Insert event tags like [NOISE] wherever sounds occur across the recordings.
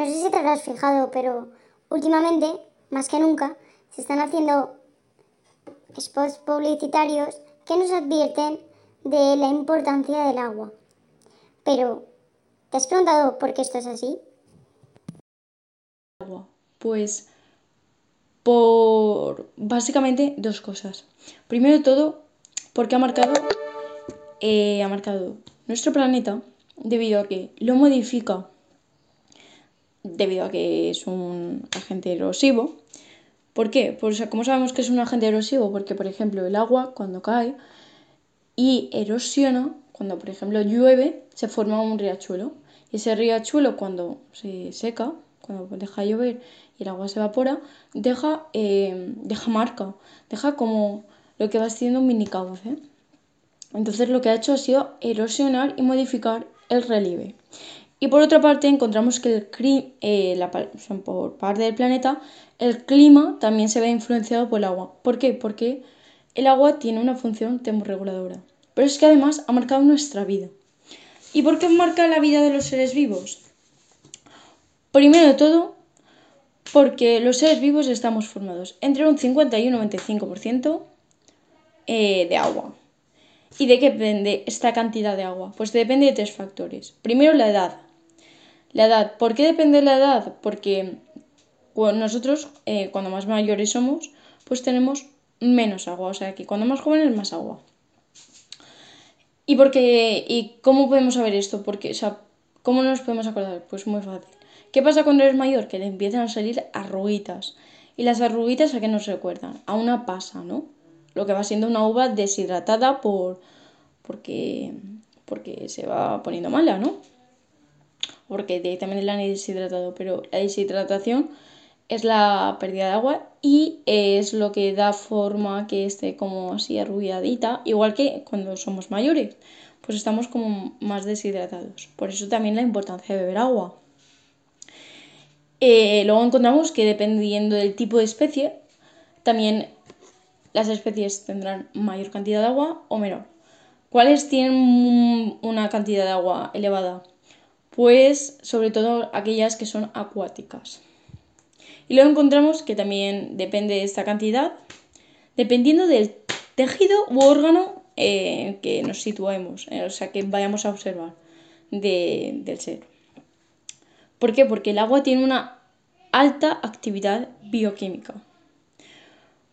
No sé si te habrás fijado, pero últimamente, más que nunca, se están haciendo spots publicitarios que nos advierten de la importancia del agua. Pero, ¿te has preguntado por qué esto es así? Pues por básicamente dos cosas. Primero de todo, porque ha marcado, eh, ha marcado nuestro planeta debido a que lo modifica, debido a que es un agente erosivo. ¿Por qué? Pues, ¿Cómo sabemos que es un agente erosivo? Porque, por ejemplo, el agua cuando cae y erosiona, cuando por ejemplo llueve, se forma un riachuelo. Y ese riachuelo cuando se seca, cuando deja de llover y el agua se evapora, deja, eh, deja marca, deja como lo que va siendo un mini cauce. Entonces lo que ha hecho ha sido erosionar y modificar el relieve. Y por otra parte encontramos que el, eh, por parte del planeta el clima también se ve influenciado por el agua. ¿Por qué? Porque el agua tiene una función termorreguladora. Pero es que además ha marcado nuestra vida. ¿Y por qué marca la vida de los seres vivos? Primero de todo, porque los seres vivos estamos formados entre un 50 y un 95% eh, de agua. ¿Y de qué depende esta cantidad de agua? Pues depende de tres factores. Primero, la edad. La edad. ¿Por qué depende la edad? Porque nosotros, eh, cuando más mayores somos, pues tenemos menos agua. O sea que cuando más jóvenes, más agua. ¿Y, porque, ¿Y cómo podemos saber esto? Porque, o sea, ¿cómo nos podemos acordar? Pues muy fácil. ¿Qué pasa cuando eres mayor? Que le empiezan a salir arruguitas. ¿Y las arruguitas a qué nos recuerdan? A una pasa, ¿no? Lo que va siendo una uva deshidratada por, porque, porque se va poniendo mala, ¿no? Porque también la han deshidratado, pero la deshidratación es la pérdida de agua y es lo que da forma que esté como así arrugadita, igual que cuando somos mayores, pues estamos como más deshidratados. Por eso también la importancia de beber agua. Eh, luego encontramos que dependiendo del tipo de especie, también las especies tendrán mayor cantidad de agua o menor. ¿Cuáles tienen una cantidad de agua elevada? Pues sobre todo aquellas que son acuáticas. Y luego encontramos que también depende de esta cantidad, dependiendo del tejido u órgano eh, que nos situemos, eh, o sea, que vayamos a observar del ser. ¿Por qué? Porque el agua tiene una alta actividad bioquímica.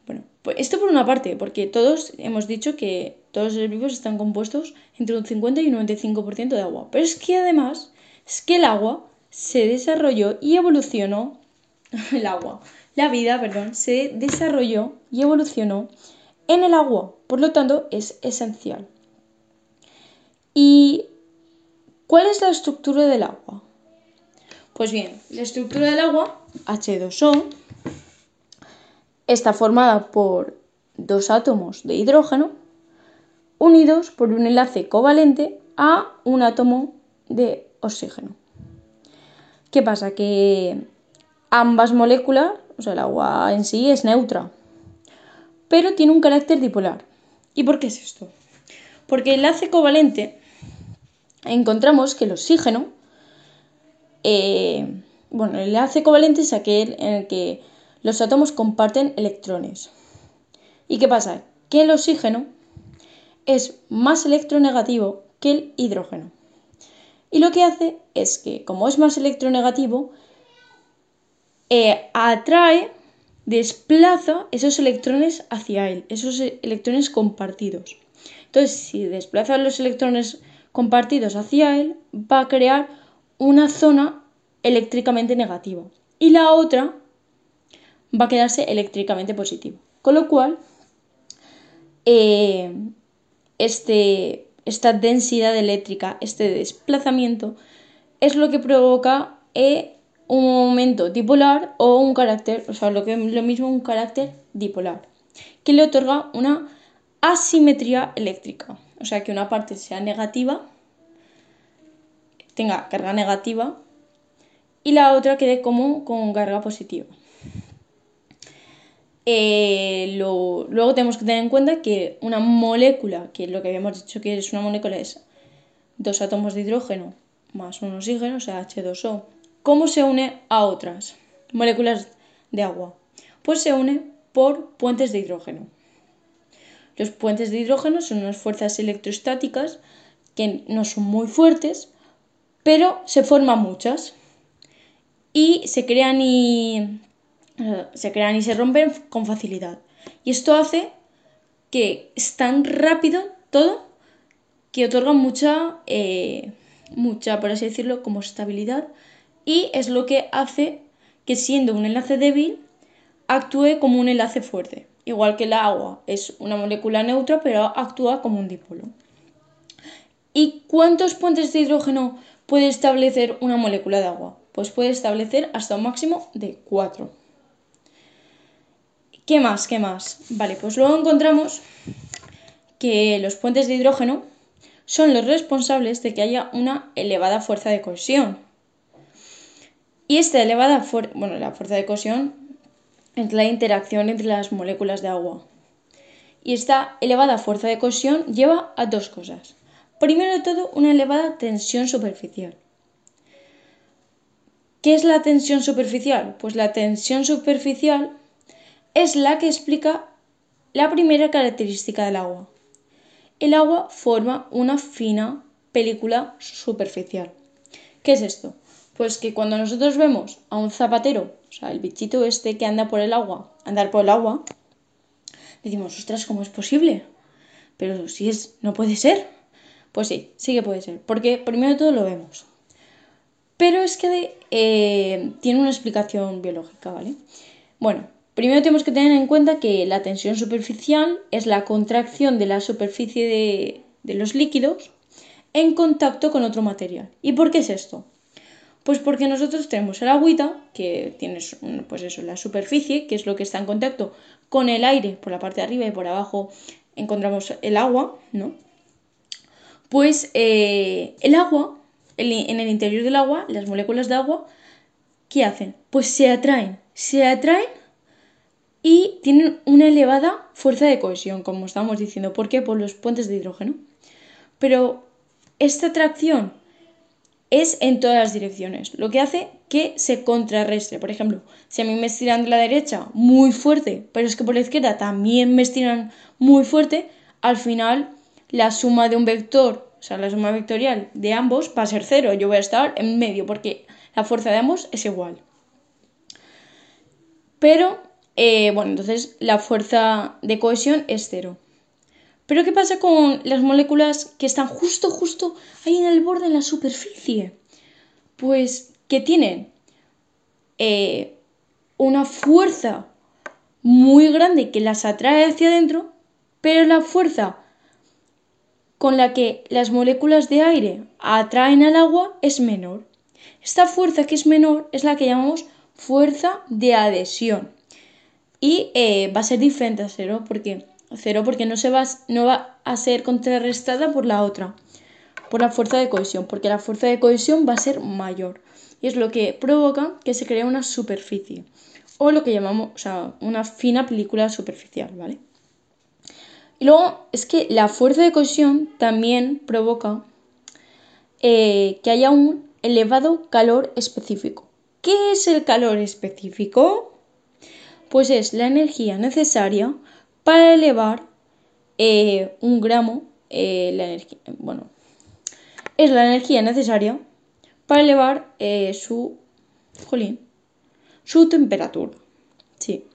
Bueno, pues esto por una parte, porque todos hemos dicho que todos los vivos están compuestos entre un 50 y un 95% de agua. Pero es que además, es que el agua se desarrolló y evolucionó, [LAUGHS] el agua, la vida, perdón, se desarrolló y evolucionó en el agua. Por lo tanto, es esencial. ¿Y cuál es la estructura del agua? Pues bien, la estructura del agua, H2O, está formada por dos átomos de hidrógeno unidos por un enlace covalente a un átomo de oxígeno. ¿Qué pasa? Que ambas moléculas, o sea, el agua en sí es neutra, pero tiene un carácter dipolar. ¿Y por qué es esto? Porque el enlace covalente encontramos que el oxígeno eh, bueno, el enlace covalente es aquel en el que los átomos comparten electrones. ¿Y qué pasa? Que el oxígeno es más electronegativo que el hidrógeno. Y lo que hace es que, como es más electronegativo, eh, atrae, desplaza esos electrones hacia él, esos electrones compartidos. Entonces, si desplaza los electrones compartidos hacia él, va a crear una zona eléctricamente negativa y la otra va a quedarse eléctricamente positivo. Con lo cual, eh, este, esta densidad eléctrica, este desplazamiento, es lo que provoca eh, un momento dipolar o un carácter, o sea, lo, que, lo mismo un carácter dipolar, que le otorga una asimetría eléctrica. O sea, que una parte sea negativa tenga carga negativa y la otra quede como con carga positiva. Eh, luego tenemos que tener en cuenta que una molécula, que lo que habíamos dicho que es una molécula, es dos átomos de hidrógeno más un oxígeno, o sea, H2O, ¿cómo se une a otras moléculas de agua? Pues se une por puentes de hidrógeno. Los puentes de hidrógeno son unas fuerzas electrostáticas que no son muy fuertes, pero se forman muchas y se crean y se crean y se rompen con facilidad. Y esto hace que es tan rápido todo que otorga mucha, eh, mucha, por así decirlo, como estabilidad y es lo que hace que siendo un enlace débil actúe como un enlace fuerte. Igual que el agua es una molécula neutra, pero actúa como un dipolo. ¿Y cuántos puentes de hidrógeno puede establecer una molécula de agua? Pues puede establecer hasta un máximo de 4. ¿Qué más? ¿Qué más? Vale, pues luego encontramos que los puentes de hidrógeno son los responsables de que haya una elevada fuerza de cohesión. Y esta elevada fuerza, bueno, la fuerza de cohesión es la interacción entre las moléculas de agua. Y esta elevada fuerza de cohesión lleva a dos cosas. Primero de todo, una elevada tensión superficial. ¿Qué es la tensión superficial? Pues la tensión superficial es la que explica la primera característica del agua. El agua forma una fina película superficial. ¿Qué es esto? Pues que cuando nosotros vemos a un zapatero, o sea, el bichito este que anda por el agua, andar por el agua, decimos, ostras, ¿cómo es posible? Pero si es, no puede ser. Pues sí, sí que puede ser, porque primero de todo lo vemos. Pero es que eh, tiene una explicación biológica, ¿vale? Bueno, primero tenemos que tener en cuenta que la tensión superficial es la contracción de la superficie de, de los líquidos en contacto con otro material. ¿Y por qué es esto? Pues porque nosotros tenemos el agüita, que tiene pues eso, la superficie, que es lo que está en contacto con el aire por la parte de arriba y por abajo encontramos el agua, ¿no? Pues eh, el agua, en el interior del agua, las moléculas de agua, ¿qué hacen? Pues se atraen, se atraen y tienen una elevada fuerza de cohesión, como estábamos diciendo. ¿Por qué? Por los puentes de hidrógeno. Pero esta atracción es en todas las direcciones, lo que hace que se contrarrestre. Por ejemplo, si a mí me estiran de la derecha muy fuerte, pero es que por la izquierda también me estiran muy fuerte, al final la suma de un vector, o sea, la suma vectorial de ambos va a ser cero. Yo voy a estar en medio porque la fuerza de ambos es igual. Pero, eh, bueno, entonces la fuerza de cohesión es cero. Pero ¿qué pasa con las moléculas que están justo, justo ahí en el borde, en la superficie? Pues que tienen eh, una fuerza muy grande que las atrae hacia adentro, pero la fuerza con la que las moléculas de aire atraen al agua es menor. Esta fuerza que es menor es la que llamamos fuerza de adhesión. Y eh, va a ser diferente a cero porque, cero porque no, se va, no va a ser contrarrestada por la otra, por la fuerza de cohesión, porque la fuerza de cohesión va a ser mayor. Y es lo que provoca que se cree una superficie, o lo que llamamos, o sea, una fina película superficial, ¿vale? Y luego es que la fuerza de cohesión también provoca eh, que haya un elevado calor específico. ¿Qué es el calor específico? Pues es la energía necesaria para elevar eh, un gramo, eh, la energía, bueno, es la energía necesaria para elevar su, jolín, su temperatura. Sí.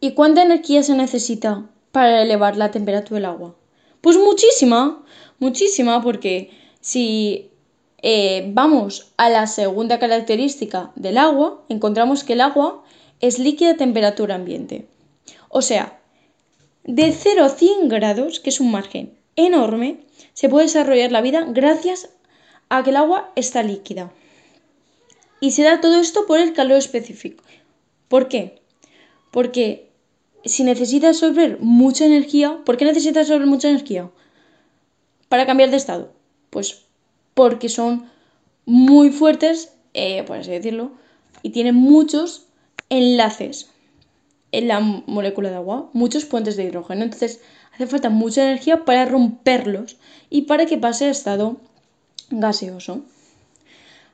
¿Y cuánta energía se necesita para elevar la temperatura del agua? Pues muchísima, muchísima, porque si eh, vamos a la segunda característica del agua, encontramos que el agua es líquida a temperatura ambiente. O sea, de 0 a 100 grados, que es un margen enorme, se puede desarrollar la vida gracias a que el agua está líquida. Y se da todo esto por el calor específico. ¿Por qué? Porque si necesitas absorber mucha energía, ¿por qué necesitas absorber mucha energía? Para cambiar de estado. Pues porque son muy fuertes, eh, por así decirlo, y tienen muchos enlaces en la molécula de agua, muchos puentes de hidrógeno. Entonces hace falta mucha energía para romperlos y para que pase a estado gaseoso.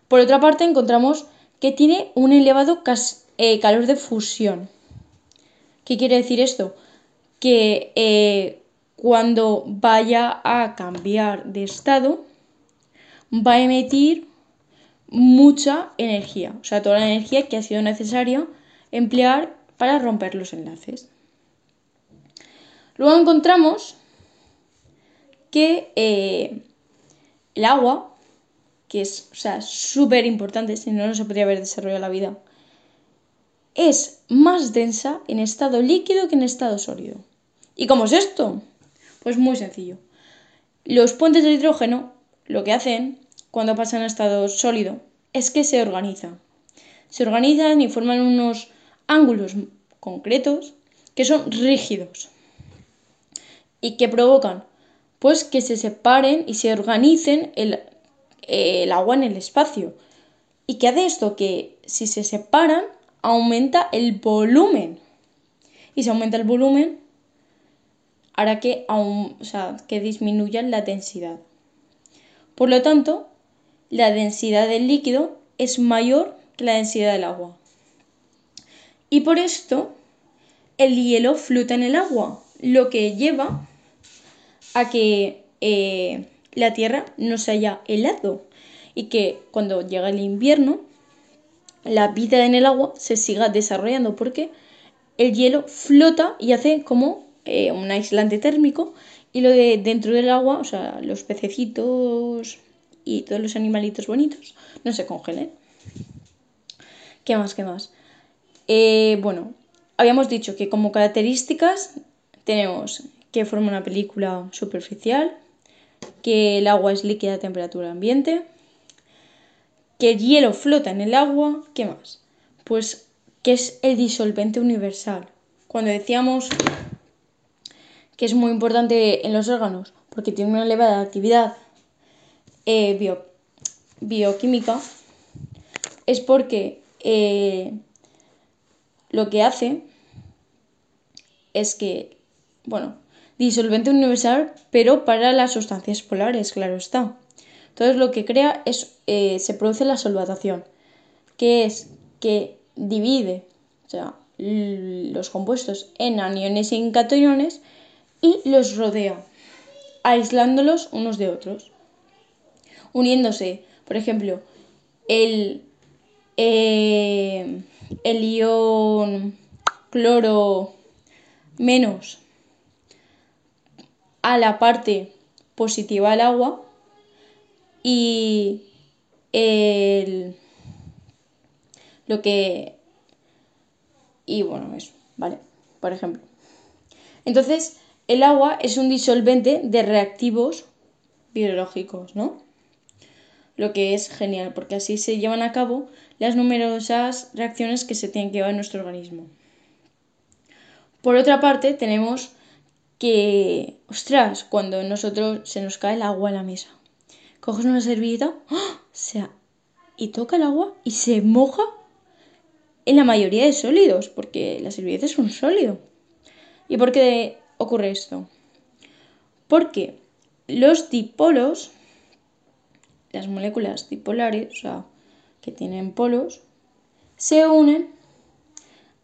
Por otra parte, encontramos que tiene un elevado eh, calor de fusión. ¿Qué quiere decir esto? Que eh, cuando vaya a cambiar de estado, va a emitir mucha energía, o sea, toda la energía que ha sido necesaria emplear para romper los enlaces. Luego encontramos que eh, el agua, que es súper importante, si no, no se podría haber desarrollado la vida, es más densa en estado líquido que en estado sólido. ¿Y cómo es esto? Pues muy sencillo. Los puentes de hidrógeno lo que hacen cuando pasan a estado sólido es que se organizan. Se organizan y forman unos ángulos concretos que son rígidos y que provocan pues que se separen y se organicen el, el agua en el espacio. ¿Y que hace esto? Que si se separan aumenta el volumen. Y si aumenta el volumen, hará que, aún, o sea, que disminuya la densidad. Por lo tanto, la densidad del líquido es mayor que la densidad del agua. Y por esto, el hielo flota en el agua, lo que lleva a que eh, la Tierra no se haya helado y que cuando llega el invierno la vida en el agua se siga desarrollando porque el hielo flota y hace como eh, un aislante térmico y lo de dentro del agua, o sea, los pececitos y todos los animalitos bonitos no se congelen. ¿Qué más? ¿Qué más? Eh, bueno, habíamos dicho que como características tenemos que forma una película superficial, que el agua es líquida a temperatura ambiente, que el hielo flota en el agua, ¿qué más? Pues que es el disolvente universal. Cuando decíamos que es muy importante en los órganos porque tiene una elevada actividad eh, bioquímica, es porque eh, lo que hace es que, bueno, disolvente universal, pero para las sustancias polares, claro está. Entonces lo que crea es, eh, se produce la solvatación, que es que divide los compuestos en aniones y en cationes y los rodea, aislándolos unos de otros, uniéndose, por ejemplo, el, eh, el ion cloro menos a la parte positiva del agua y el, lo que... Y bueno, eso, ¿vale? Por ejemplo. Entonces, el agua es un disolvente de reactivos biológicos, ¿no? Lo que es genial, porque así se llevan a cabo las numerosas reacciones que se tienen que llevar en nuestro organismo. Por otra parte, tenemos que, ostras, cuando nosotros se nos cae el agua a la mesa coges una servilleta ¡ah! sea, y toca el agua y se moja en la mayoría de sólidos, porque la servilleta es un sólido. ¿Y por qué ocurre esto? Porque los dipolos, las moléculas dipolares, o sea, que tienen polos, se unen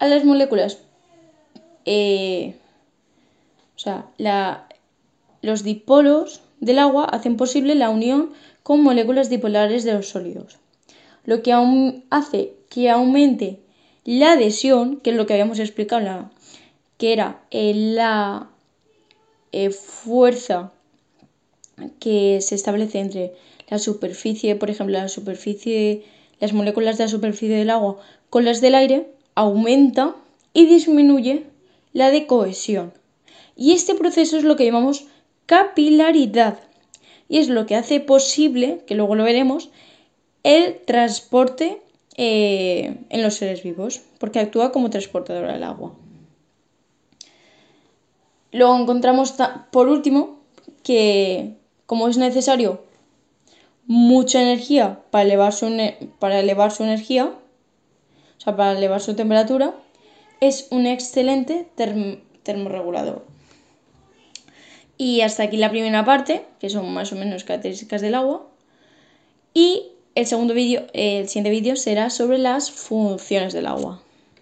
a las moléculas, eh, o sea, la, los dipolos del agua hacen posible la unión con moléculas dipolares de los sólidos, lo que hace que aumente la adhesión, que es lo que habíamos explicado, que era eh, la eh, fuerza que se establece entre la superficie, por ejemplo, la superficie, las moléculas de la superficie del agua con las del aire, aumenta y disminuye la de cohesión. Y este proceso es lo que llamamos capilaridad y es lo que hace posible, que luego lo veremos, el transporte eh, en los seres vivos, porque actúa como transportadora del agua. Luego encontramos, por último, que como es necesario mucha energía para elevar su, para elevar su energía, o sea, para elevar su temperatura, es un excelente termorregulador. Y hasta aquí la primera parte, que son más o menos características del agua. Y el segundo vídeo, el siguiente vídeo será sobre las funciones del agua.